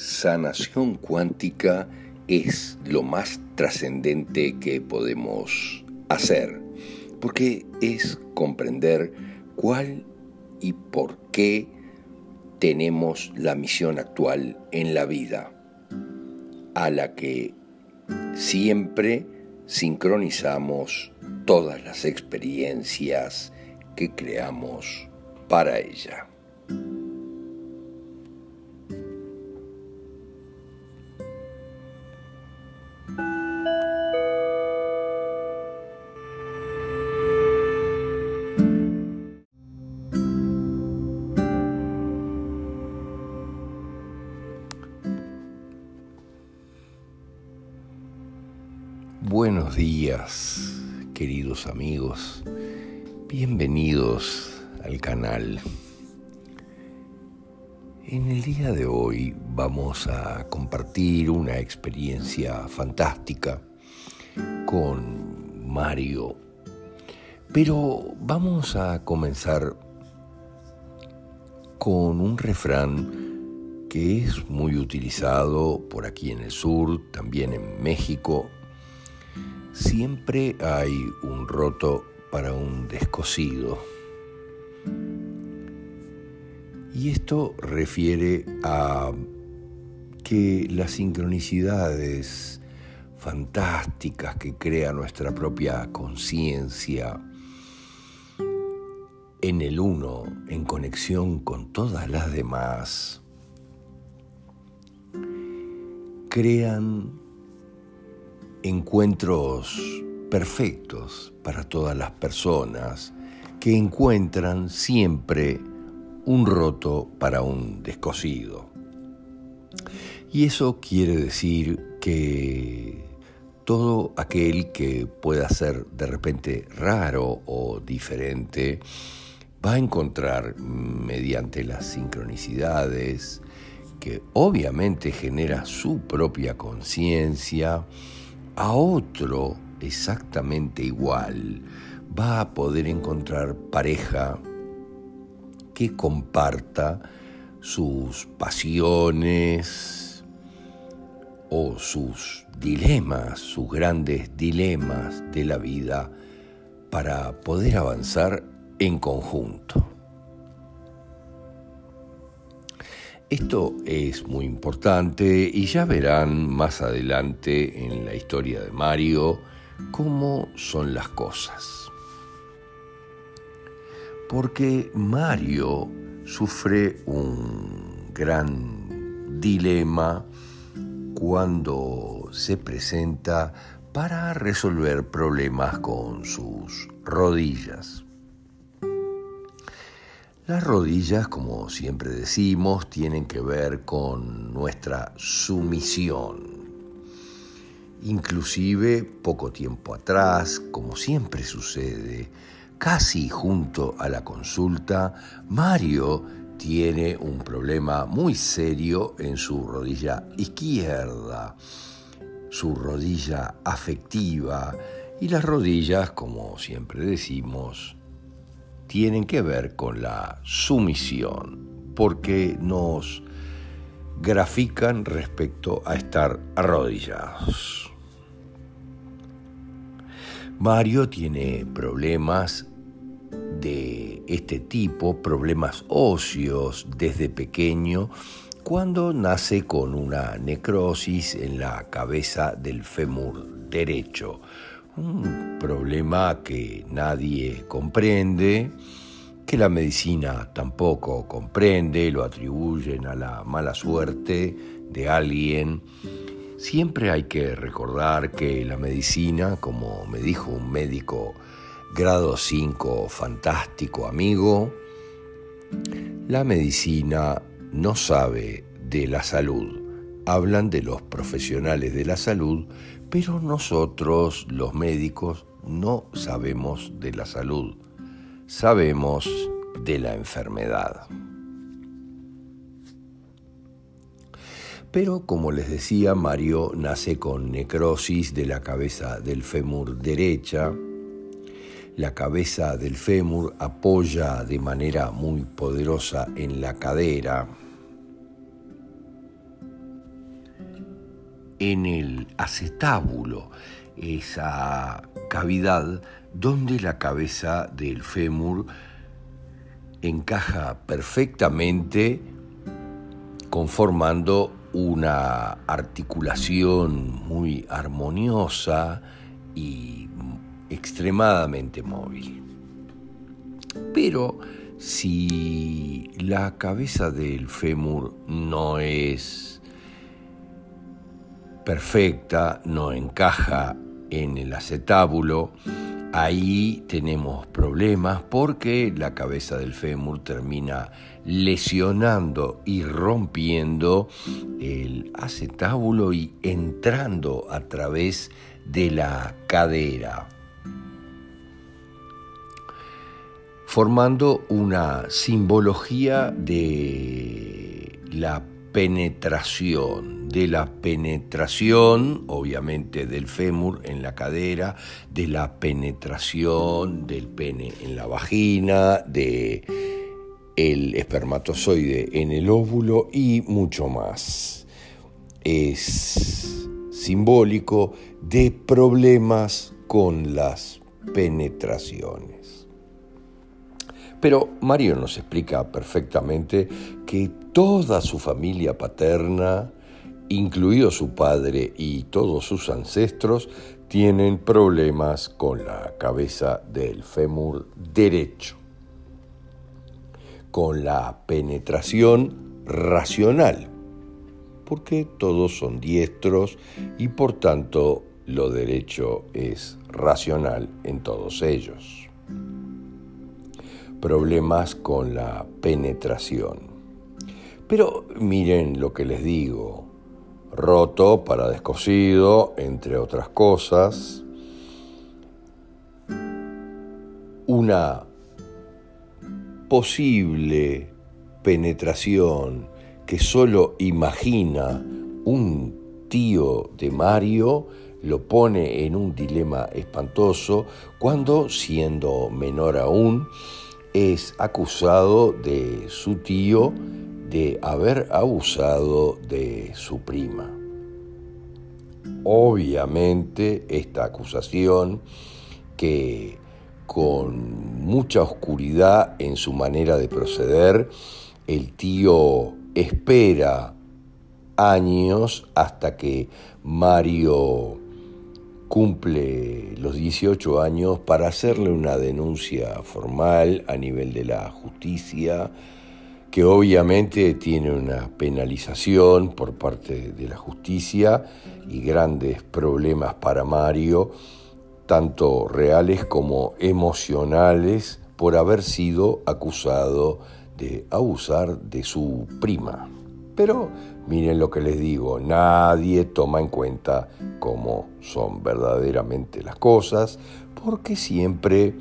sanación cuántica es lo más trascendente que podemos hacer, porque es comprender cuál y por qué tenemos la misión actual en la vida, a la que siempre sincronizamos todas las experiencias que creamos para ella. Días, queridos amigos. Bienvenidos al canal. En el día de hoy vamos a compartir una experiencia fantástica con Mario. Pero vamos a comenzar con un refrán que es muy utilizado por aquí en el sur, también en México Siempre hay un roto para un descosido. Y esto refiere a que las sincronicidades fantásticas que crea nuestra propia conciencia en el uno, en conexión con todas las demás, crean encuentros perfectos para todas las personas que encuentran siempre un roto para un descosido. Y eso quiere decir que todo aquel que pueda ser de repente raro o diferente va a encontrar mediante las sincronicidades que obviamente genera su propia conciencia, a otro exactamente igual, va a poder encontrar pareja que comparta sus pasiones o sus dilemas, sus grandes dilemas de la vida para poder avanzar en conjunto. Esto es muy importante y ya verán más adelante en la historia de Mario cómo son las cosas. Porque Mario sufre un gran dilema cuando se presenta para resolver problemas con sus rodillas. Las rodillas, como siempre decimos, tienen que ver con nuestra sumisión. Inclusive poco tiempo atrás, como siempre sucede, casi junto a la consulta, Mario tiene un problema muy serio en su rodilla izquierda, su rodilla afectiva y las rodillas, como siempre decimos, tienen que ver con la sumisión, porque nos grafican respecto a estar arrodillados. Mario tiene problemas de este tipo, problemas óseos desde pequeño, cuando nace con una necrosis en la cabeza del fémur derecho, un problema que nadie comprende, que la medicina tampoco comprende, lo atribuyen a la mala suerte de alguien. Siempre hay que recordar que la medicina, como me dijo un médico grado 5 fantástico amigo, la medicina no sabe de la salud. Hablan de los profesionales de la salud, pero nosotros, los médicos, no sabemos de la salud, sabemos de la enfermedad. Pero como les decía, Mario nace con necrosis de la cabeza del fémur derecha. La cabeza del fémur apoya de manera muy poderosa en la cadera en el acetábulo, esa cavidad donde la cabeza del fémur encaja perfectamente conformando una articulación muy armoniosa y extremadamente móvil. Pero si la cabeza del fémur no es perfecta, no encaja en el acetábulo, ahí tenemos problemas porque la cabeza del fémur termina lesionando y rompiendo el acetábulo y entrando a través de la cadera, formando una simbología de la penetración, de la penetración, obviamente, del fémur en la cadera, de la penetración del pene en la vagina, de el espermatozoide en el óvulo y mucho más. Es simbólico de problemas con las penetraciones. Pero Mario nos explica perfectamente que toda su familia paterna, incluido su padre y todos sus ancestros, tienen problemas con la cabeza del fémur derecho, con la penetración racional, porque todos son diestros y por tanto lo derecho es racional en todos ellos problemas con la penetración. Pero miren lo que les digo, roto para descosido, entre otras cosas, una posible penetración que solo imagina un tío de Mario lo pone en un dilema espantoso cuando, siendo menor aún, es acusado de su tío de haber abusado de su prima. Obviamente esta acusación que con mucha oscuridad en su manera de proceder, el tío espera años hasta que Mario cumple los 18 años para hacerle una denuncia formal a nivel de la justicia, que obviamente tiene una penalización por parte de la justicia y grandes problemas para Mario, tanto reales como emocionales, por haber sido acusado de abusar de su prima. Pero miren lo que les digo, nadie toma en cuenta cómo son verdaderamente las cosas, porque siempre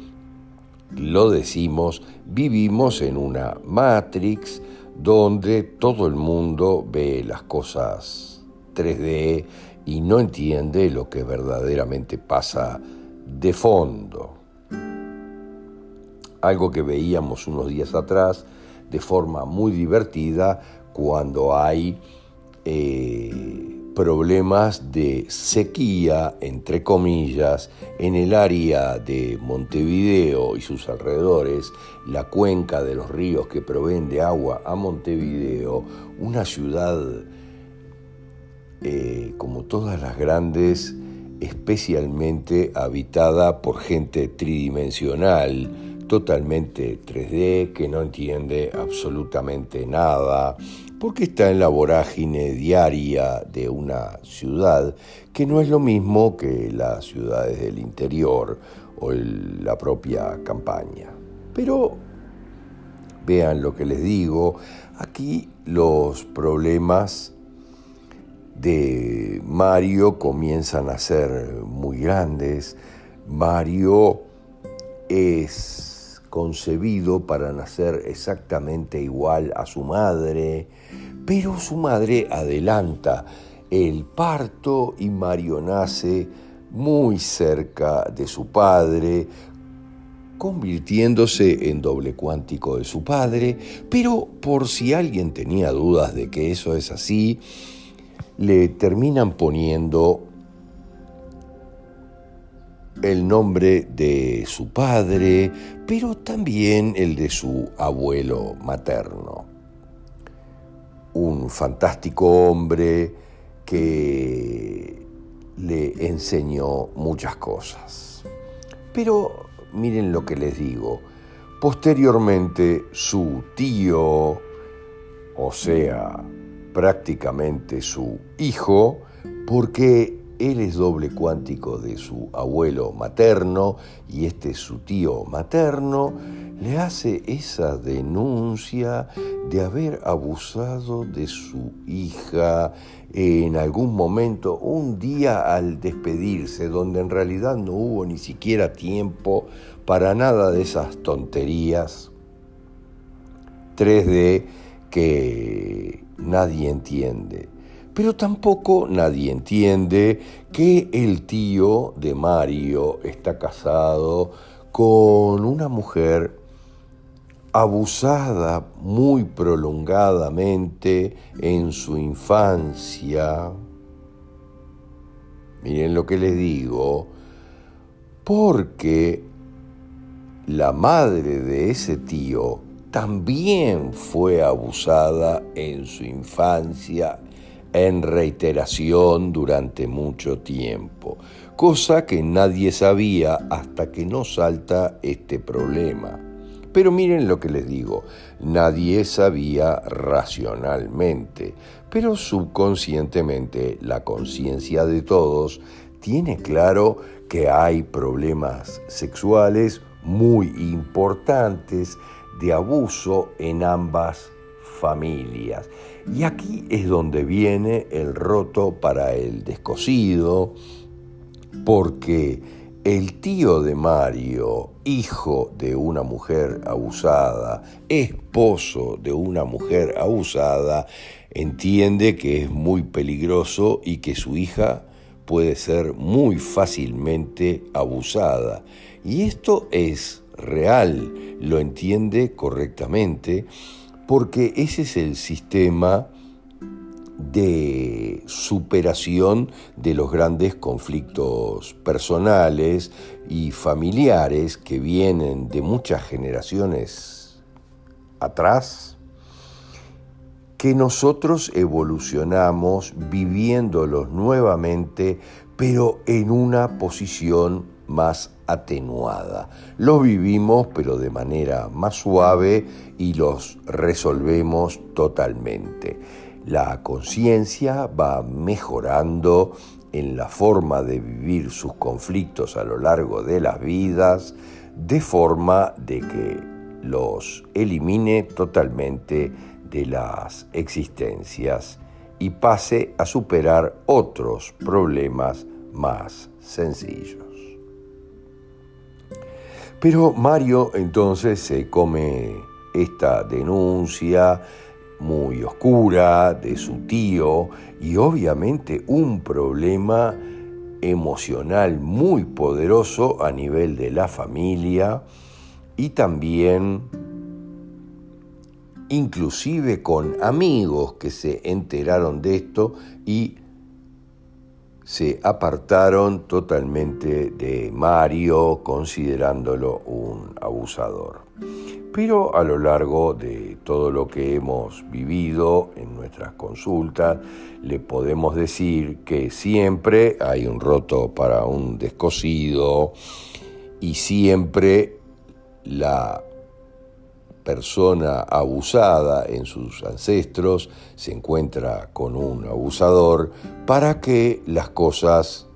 lo decimos, vivimos en una matrix donde todo el mundo ve las cosas 3D y no entiende lo que verdaderamente pasa de fondo. Algo que veíamos unos días atrás de forma muy divertida cuando hay eh, problemas de sequía, entre comillas, en el área de Montevideo y sus alrededores, la cuenca de los ríos que proveen de agua a Montevideo, una ciudad eh, como todas las grandes, especialmente habitada por gente tridimensional, totalmente 3D, que no entiende absolutamente nada, porque está en la vorágine diaria de una ciudad que no es lo mismo que las ciudades del interior o la propia campaña. Pero vean lo que les digo, aquí los problemas de Mario comienzan a ser muy grandes. Mario es concebido para nacer exactamente igual a su madre, pero su madre adelanta el parto y Mario nace muy cerca de su padre, convirtiéndose en doble cuántico de su padre, pero por si alguien tenía dudas de que eso es así, le terminan poniendo el nombre de su padre, pero también el de su abuelo materno. Un fantástico hombre que le enseñó muchas cosas. Pero miren lo que les digo, posteriormente su tío, o sea, prácticamente su hijo, porque él es doble cuántico de su abuelo materno y este es su tío materno, le hace esa denuncia de haber abusado de su hija en algún momento, un día al despedirse, donde en realidad no hubo ni siquiera tiempo para nada de esas tonterías 3D que nadie entiende. Pero tampoco nadie entiende que el tío de Mario está casado con una mujer abusada muy prolongadamente en su infancia. Miren lo que les digo, porque la madre de ese tío también fue abusada en su infancia en reiteración durante mucho tiempo, cosa que nadie sabía hasta que no salta este problema. Pero miren lo que les digo, nadie sabía racionalmente, pero subconscientemente la conciencia de todos tiene claro que hay problemas sexuales muy importantes de abuso en ambas familias. Y aquí es donde viene el roto para el descosido, porque el tío de Mario, hijo de una mujer abusada, esposo de una mujer abusada, entiende que es muy peligroso y que su hija puede ser muy fácilmente abusada. Y esto es real, lo entiende correctamente, porque ese es el sistema de superación de los grandes conflictos personales y familiares que vienen de muchas generaciones atrás, que nosotros evolucionamos viviéndolos nuevamente, pero en una posición más atenuada. Los vivimos pero de manera más suave y los resolvemos totalmente. La conciencia va mejorando en la forma de vivir sus conflictos a lo largo de las vidas, de forma de que los elimine totalmente de las existencias y pase a superar otros problemas más sencillos. Pero Mario entonces se come esta denuncia muy oscura de su tío y obviamente un problema emocional muy poderoso a nivel de la familia y también inclusive con amigos que se enteraron de esto y se apartaron totalmente de Mario, considerándolo un abusador. Pero a lo largo de todo lo que hemos vivido en nuestras consultas, le podemos decir que siempre hay un roto para un descosido y siempre la persona abusada en sus ancestros se encuentra con un abusador para que las cosas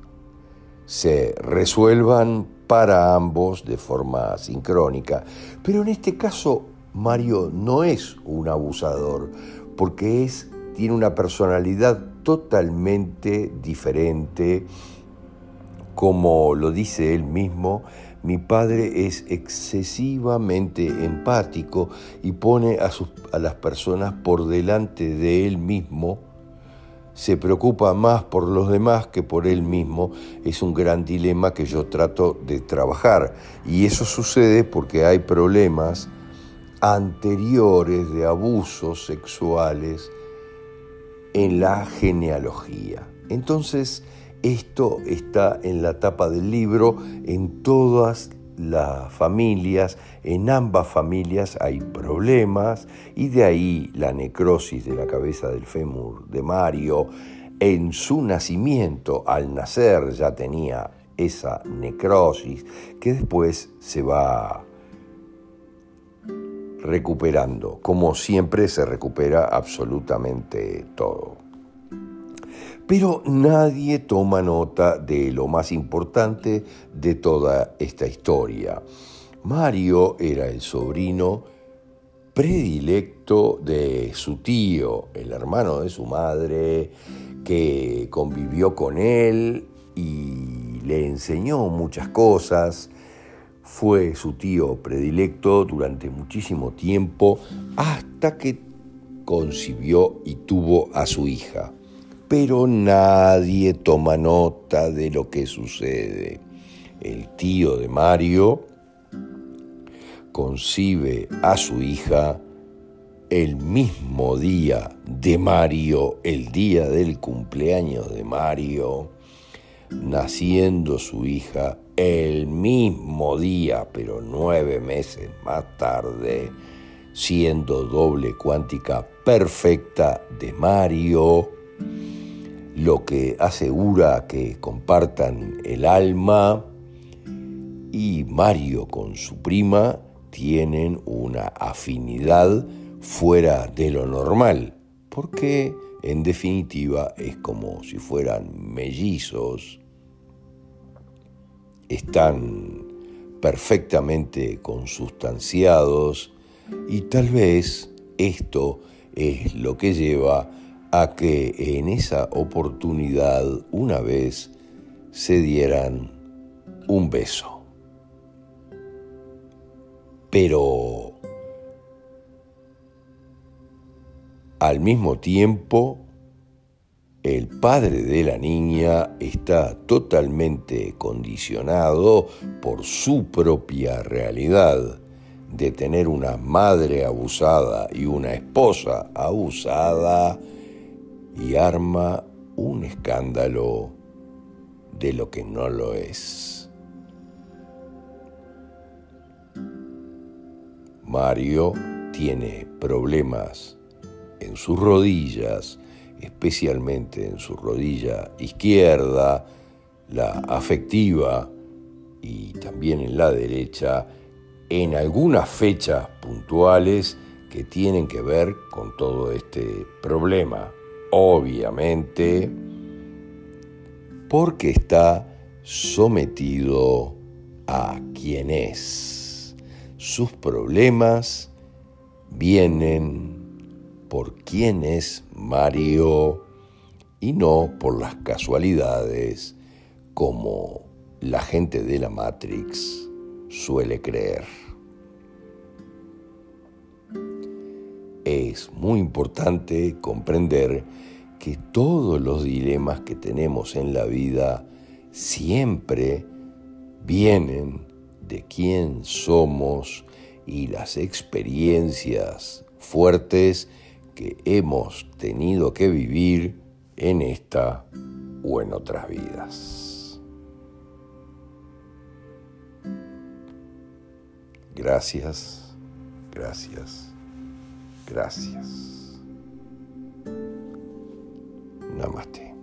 se resuelvan para ambos de forma sincrónica. Pero en este caso Mario no es un abusador porque es, tiene una personalidad totalmente diferente, como lo dice él mismo, mi padre es excesivamente empático y pone a, las personas por delante de él mismo. Se preocupa más por los demás que por él mismo. Es un gran dilema que yo trato de trabajar. Y eso sucede porque hay problemas anteriores de abusos sexuales en la genealogía. Entonces, esto está en la tapa del libro, en todas las familias, en ambas familias hay problemas y de ahí la necrosis de la cabeza del fémur de Mario. En su nacimiento, al nacer, ya tenía esa necrosis que después se va recuperando, como siempre se recupera absolutamente todo. Pero nadie toma nota de lo más importante de toda esta historia. Mario era el sobrino predilecto de su tío, el hermano de su madre, que convivió con él y le enseñó muchas cosas. Fue su tío predilecto durante muchísimo tiempo hasta que concibió y tuvo a su hija pero nadie toma nota de lo que sucede. El tío de Mario concibe a su hija el mismo día de Mario, el día del cumpleaños de Mario, naciendo su hija el mismo día, pero nueve meses más tarde, siendo doble cuántica perfecta de Mario lo que asegura que compartan el alma. Y Mario con su prima tienen una afinidad fuera de lo normal, porque en definitiva es como si fueran mellizos, están perfectamente consustanciados y tal vez esto es lo que lleva a que en esa oportunidad una vez se dieran un beso. Pero al mismo tiempo, el padre de la niña está totalmente condicionado por su propia realidad de tener una madre abusada y una esposa abusada y arma un escándalo de lo que no lo es. Mario tiene problemas en sus rodillas, especialmente en su rodilla izquierda, la afectiva y también en la derecha, en algunas fechas puntuales que tienen que ver con todo este problema obviamente, porque está sometido a quien es. Sus problemas vienen por quién es Mario y no por las casualidades como la gente de la Matrix suele creer. Es muy importante comprender que todos los dilemas que tenemos en la vida siempre vienen de quién somos y las experiencias fuertes que hemos tenido que vivir en esta o en otras vidas. Gracias, gracias, gracias. Namaste.